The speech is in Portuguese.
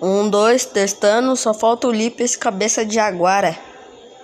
Um, dois, testando, só falta o Lipe esse cabeça de aguara.